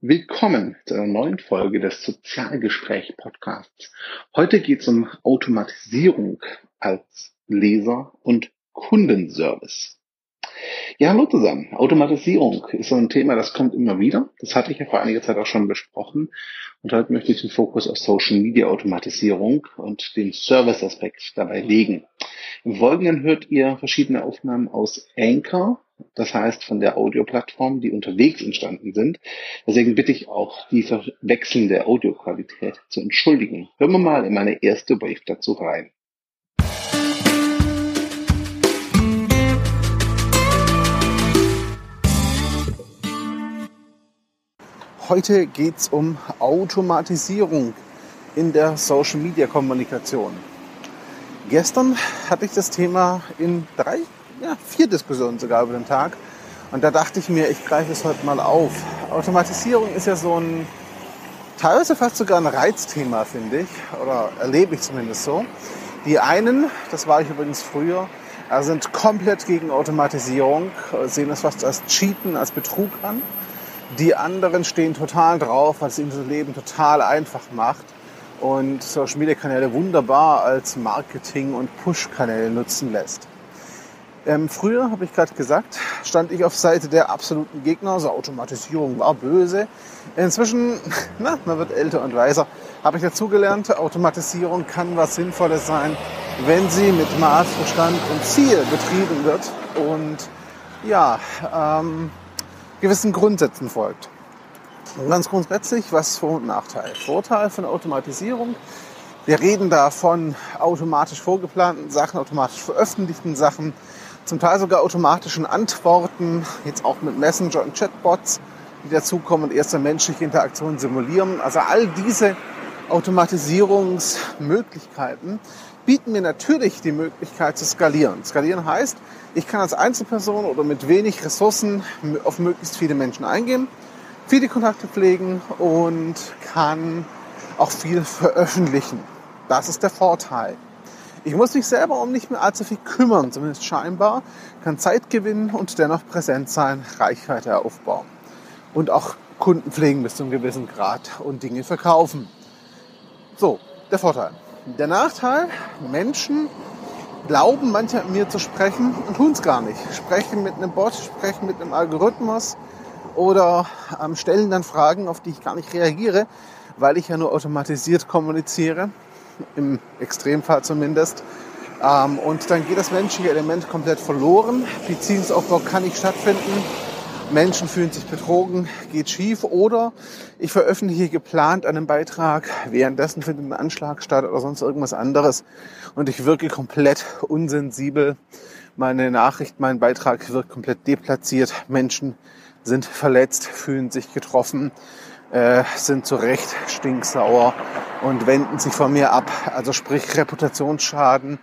Willkommen zu einer neuen Folge des Sozialgespräch Podcasts. Heute geht es um Automatisierung als Leser- und Kundenservice. Ja, hallo zusammen. Automatisierung ist so ein Thema, das kommt immer wieder. Das hatte ich ja vor einiger Zeit auch schon besprochen. Und heute möchte ich den Fokus auf Social Media Automatisierung und den Service-Aspekt dabei legen. Im Folgenden hört ihr verschiedene Aufnahmen aus Anchor, das heißt von der Audioplattform, die unterwegs entstanden sind. Deswegen bitte ich auch, die verwechselnde Audioqualität zu entschuldigen. Hören wir mal in meine erste Brief dazu rein. Heute geht es um Automatisierung in der Social-Media-Kommunikation. Gestern hatte ich das Thema in drei, ja, vier Diskussionen sogar über den Tag. Und da dachte ich mir, ich greife es heute mal auf. Automatisierung ist ja so ein, teilweise fast sogar ein Reizthema, finde ich. Oder erlebe ich zumindest so. Die einen, das war ich übrigens früher, äh, sind komplett gegen Automatisierung, sehen das fast als Cheaten, als Betrug an. Die anderen stehen total drauf, weil es ihnen das Leben total einfach macht und Social Media Kanäle wunderbar als Marketing- und Push-Kanäle nutzen lässt. Ähm, früher, habe ich gerade gesagt, stand ich auf Seite der absoluten Gegner, also Automatisierung war böse. Inzwischen, na, man wird älter und weiser, habe ich dazugelernt, Automatisierung kann was Sinnvolles sein, wenn sie mit Maß, Verstand und Ziel betrieben wird und ja, ähm, gewissen Grundsätzen folgt. Und ganz grundsätzlich, was Vor- und Nachteil? Vorteil von Automatisierung. Wir reden da von automatisch vorgeplanten Sachen, automatisch veröffentlichten Sachen, zum Teil sogar automatischen Antworten, jetzt auch mit Messenger und Chatbots, die dazukommen und erste menschliche Interaktionen simulieren. Also all diese Automatisierungsmöglichkeiten bieten mir natürlich die Möglichkeit zu skalieren. Skalieren heißt, ich kann als Einzelperson oder mit wenig Ressourcen auf möglichst viele Menschen eingehen, viele Kontakte pflegen und kann auch viel veröffentlichen. Das ist der Vorteil. Ich muss mich selber um nicht mehr allzu viel kümmern, zumindest scheinbar, kann Zeit gewinnen und dennoch präsent sein, Reichweite aufbauen und auch Kunden pflegen bis zu einem gewissen Grad und Dinge verkaufen. So, der Vorteil. Der Nachteil, Menschen glauben manchmal mir zu sprechen und tun es gar nicht. Sprechen mit einem Bot, sprechen mit einem Algorithmus oder ähm, stellen dann Fragen, auf die ich gar nicht reagiere, weil ich ja nur automatisiert kommuniziere, im Extremfall zumindest. Ähm, und dann geht das menschliche Element komplett verloren. Beziehungsaufbau kann nicht stattfinden Menschen fühlen sich betrogen, geht schief oder ich veröffentliche geplant einen Beitrag, währenddessen findet ein Anschlag statt oder sonst irgendwas anderes und ich wirke komplett unsensibel. Meine Nachricht, mein Beitrag wird komplett deplatziert. Menschen sind verletzt, fühlen sich getroffen, äh, sind zu Recht stinksauer und wenden sich von mir ab. Also sprich Reputationsschaden,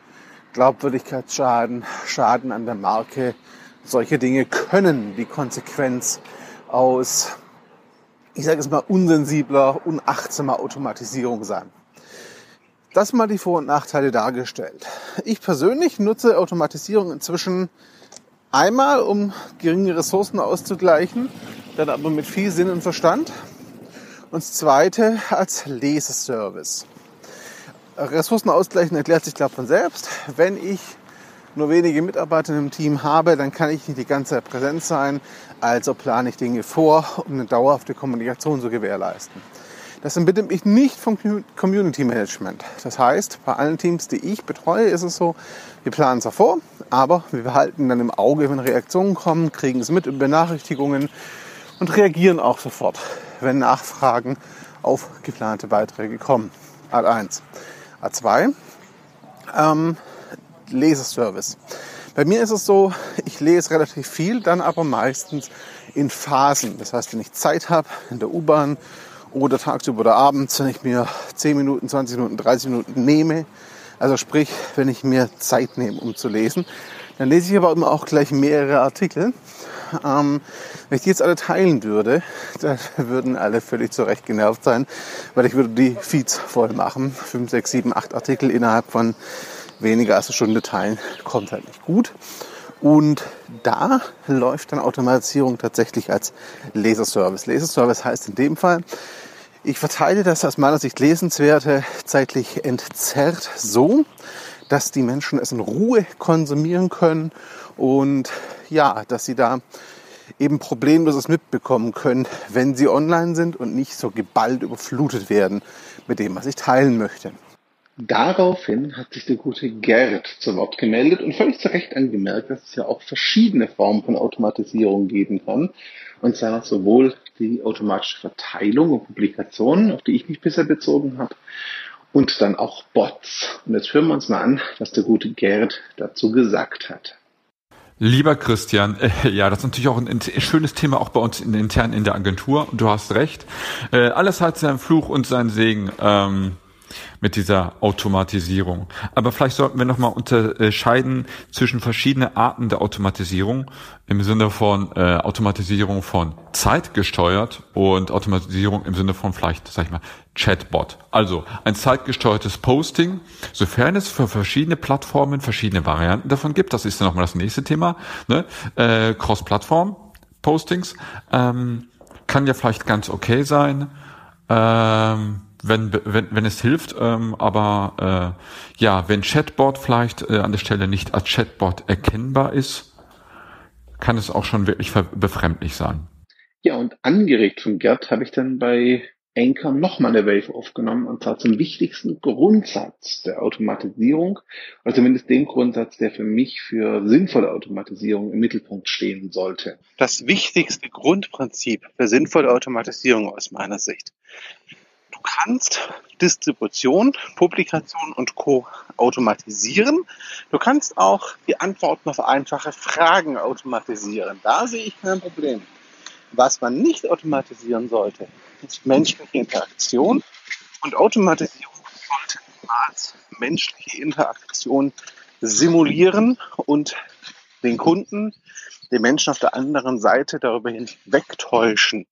Glaubwürdigkeitsschaden, Schaden an der Marke, solche Dinge können die Konsequenz aus, ich sage es mal, unsensibler, unachtsamer Automatisierung sein. Das mal die Vor- und Nachteile dargestellt. Ich persönlich nutze Automatisierung inzwischen einmal, um geringe Ressourcen auszugleichen, dann aber mit viel Sinn und Verstand. Und das zweite als Leseservice. Ressourcen ausgleichen erklärt sich klar von selbst. Wenn ich nur wenige Mitarbeiter im Team habe, dann kann ich nicht die ganze Zeit präsent sein. Also plane ich Dinge vor, um eine dauerhafte Kommunikation zu gewährleisten. Das entbindet mich nicht vom Community Management. Das heißt, bei allen Teams, die ich betreue, ist es so, wir planen zwar vor, aber wir behalten dann im Auge, wenn Reaktionen kommen, kriegen es mit über Benachrichtigungen und reagieren auch sofort, wenn Nachfragen auf geplante Beiträge kommen. Ad 1. Ad 2. Ähm, Leseservice. Bei mir ist es so, ich lese relativ viel, dann aber meistens in Phasen. Das heißt, wenn ich Zeit habe in der U-Bahn oder tagsüber oder abends, wenn ich mir 10 Minuten, 20 Minuten, 30 Minuten nehme, also sprich, wenn ich mir Zeit nehme, um zu lesen, dann lese ich aber immer auch gleich mehrere Artikel. Ähm, wenn ich die jetzt alle teilen würde, dann würden alle völlig zurecht genervt sein, weil ich würde die Feeds voll machen. 5, 6, 7, 8 Artikel innerhalb von weniger als eine Stunde teilen, kommt halt nicht gut. Und da läuft dann Automatisierung tatsächlich als Laserservice. Laserservice heißt in dem Fall, ich verteile das aus meiner Sicht Lesenswerte zeitlich entzerrt so, dass die Menschen es in Ruhe konsumieren können und ja, dass sie da eben problemloses mitbekommen können, wenn sie online sind und nicht so geballt überflutet werden mit dem, was ich teilen möchte. Daraufhin hat sich der gute Gerd zu Wort gemeldet und völlig zu Recht angemerkt, dass es ja auch verschiedene Formen von Automatisierung geben kann. Und zwar sowohl die automatische Verteilung und Publikation, auf die ich mich bisher bezogen habe, und dann auch Bots. Und jetzt hören wir uns mal an, was der gute Gerd dazu gesagt hat. Lieber Christian, äh, ja, das ist natürlich auch ein, ein, schönes Thema auch bei uns in, intern in der Agentur. Du hast recht. Äh, alles hat seinen Fluch und seinen Segen. Ähm, mit dieser Automatisierung. Aber vielleicht sollten wir nochmal unterscheiden zwischen verschiedenen Arten der Automatisierung im Sinne von äh, Automatisierung von zeitgesteuert und Automatisierung im Sinne von vielleicht, sag ich mal, Chatbot. Also ein zeitgesteuertes Posting, sofern es für verschiedene Plattformen verschiedene Varianten davon gibt, das ist dann nochmal das nächste Thema, ne? äh, Cross-Plattform-Postings, ähm, kann ja vielleicht ganz okay sein. Ähm, wenn, wenn, wenn es hilft, ähm, aber äh, ja, wenn Chatbot vielleicht äh, an der Stelle nicht als Chatbot erkennbar ist, kann es auch schon wirklich befremdlich sein. Ja, und angeregt von Gerd habe ich dann bei Anchor nochmal eine Wave aufgenommen und zwar zum wichtigsten Grundsatz der Automatisierung, oder zumindest dem Grundsatz, der für mich für sinnvolle Automatisierung im Mittelpunkt stehen sollte. Das wichtigste Grundprinzip für sinnvolle Automatisierung aus meiner Sicht Du kannst Distribution, Publikation und Co. automatisieren. Du kannst auch die Antworten auf einfache Fragen automatisieren. Da sehe ich kein Problem. Was man nicht automatisieren sollte, ist menschliche Interaktion. Und Automatisierung sollte niemals menschliche Interaktion simulieren und den Kunden, den Menschen auf der anderen Seite darüber hinwegtäuschen,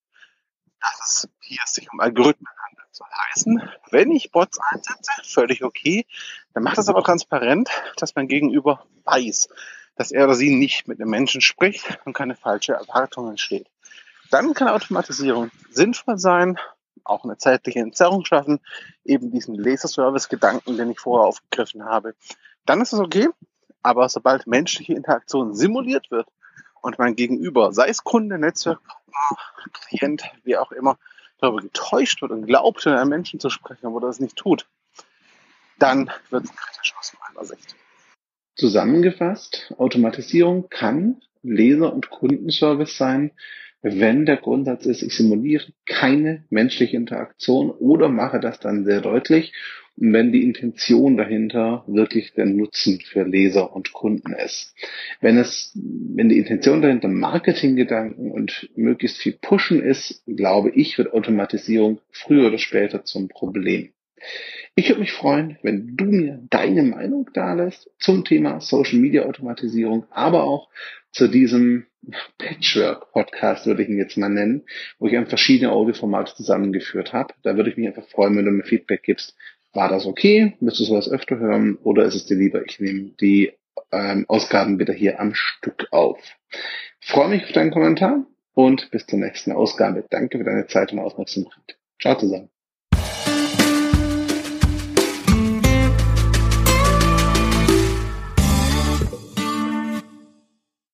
dass es hier sich um Algorithmen soll heißen, wenn ich Bots einsetze, völlig okay, dann macht das aber transparent, dass mein Gegenüber weiß, dass er oder sie nicht mit einem Menschen spricht und keine falsche Erwartung entsteht. Dann kann Automatisierung sinnvoll sein, auch eine zeitliche Entzerrung schaffen, eben diesen Laserservice-Gedanken, den ich vorher aufgegriffen habe. Dann ist es okay, aber sobald menschliche Interaktion simuliert wird und mein Gegenüber, sei es Kunde, Netzwerkpartner, Klient, wie auch immer, darüber getäuscht wird und glaubt, mit einem Menschen zu sprechen, aber das nicht tut, dann wird es kritisch aus meiner Sicht. Zusammengefasst, Automatisierung kann Leser- und Kundenservice sein, wenn der Grundsatz ist, ich simuliere keine menschliche Interaktion oder mache das dann sehr deutlich und wenn die Intention dahinter wirklich der Nutzen für Leser und Kunden ist. Wenn es, wenn die Intention dahinter Marketinggedanken und möglichst viel Pushen ist, glaube ich, wird Automatisierung früher oder später zum Problem. Ich würde mich freuen, wenn du mir deine Meinung da lässt zum Thema Social Media Automatisierung, aber auch zu diesem Patchwork Podcast, würde ich ihn jetzt mal nennen, wo ich einfach verschiedene Audioformate zusammengeführt habe. Da würde ich mich einfach freuen, wenn du mir Feedback gibst, war das okay? Müsstest du sowas öfter hören? Oder ist es dir lieber, ich nehme die ähm, Ausgaben wieder hier am Stück auf? Ich freue mich auf deinen Kommentar und bis zur nächsten Ausgabe. Danke für deine Zeit und Aufmerksamkeit. Ciao zusammen.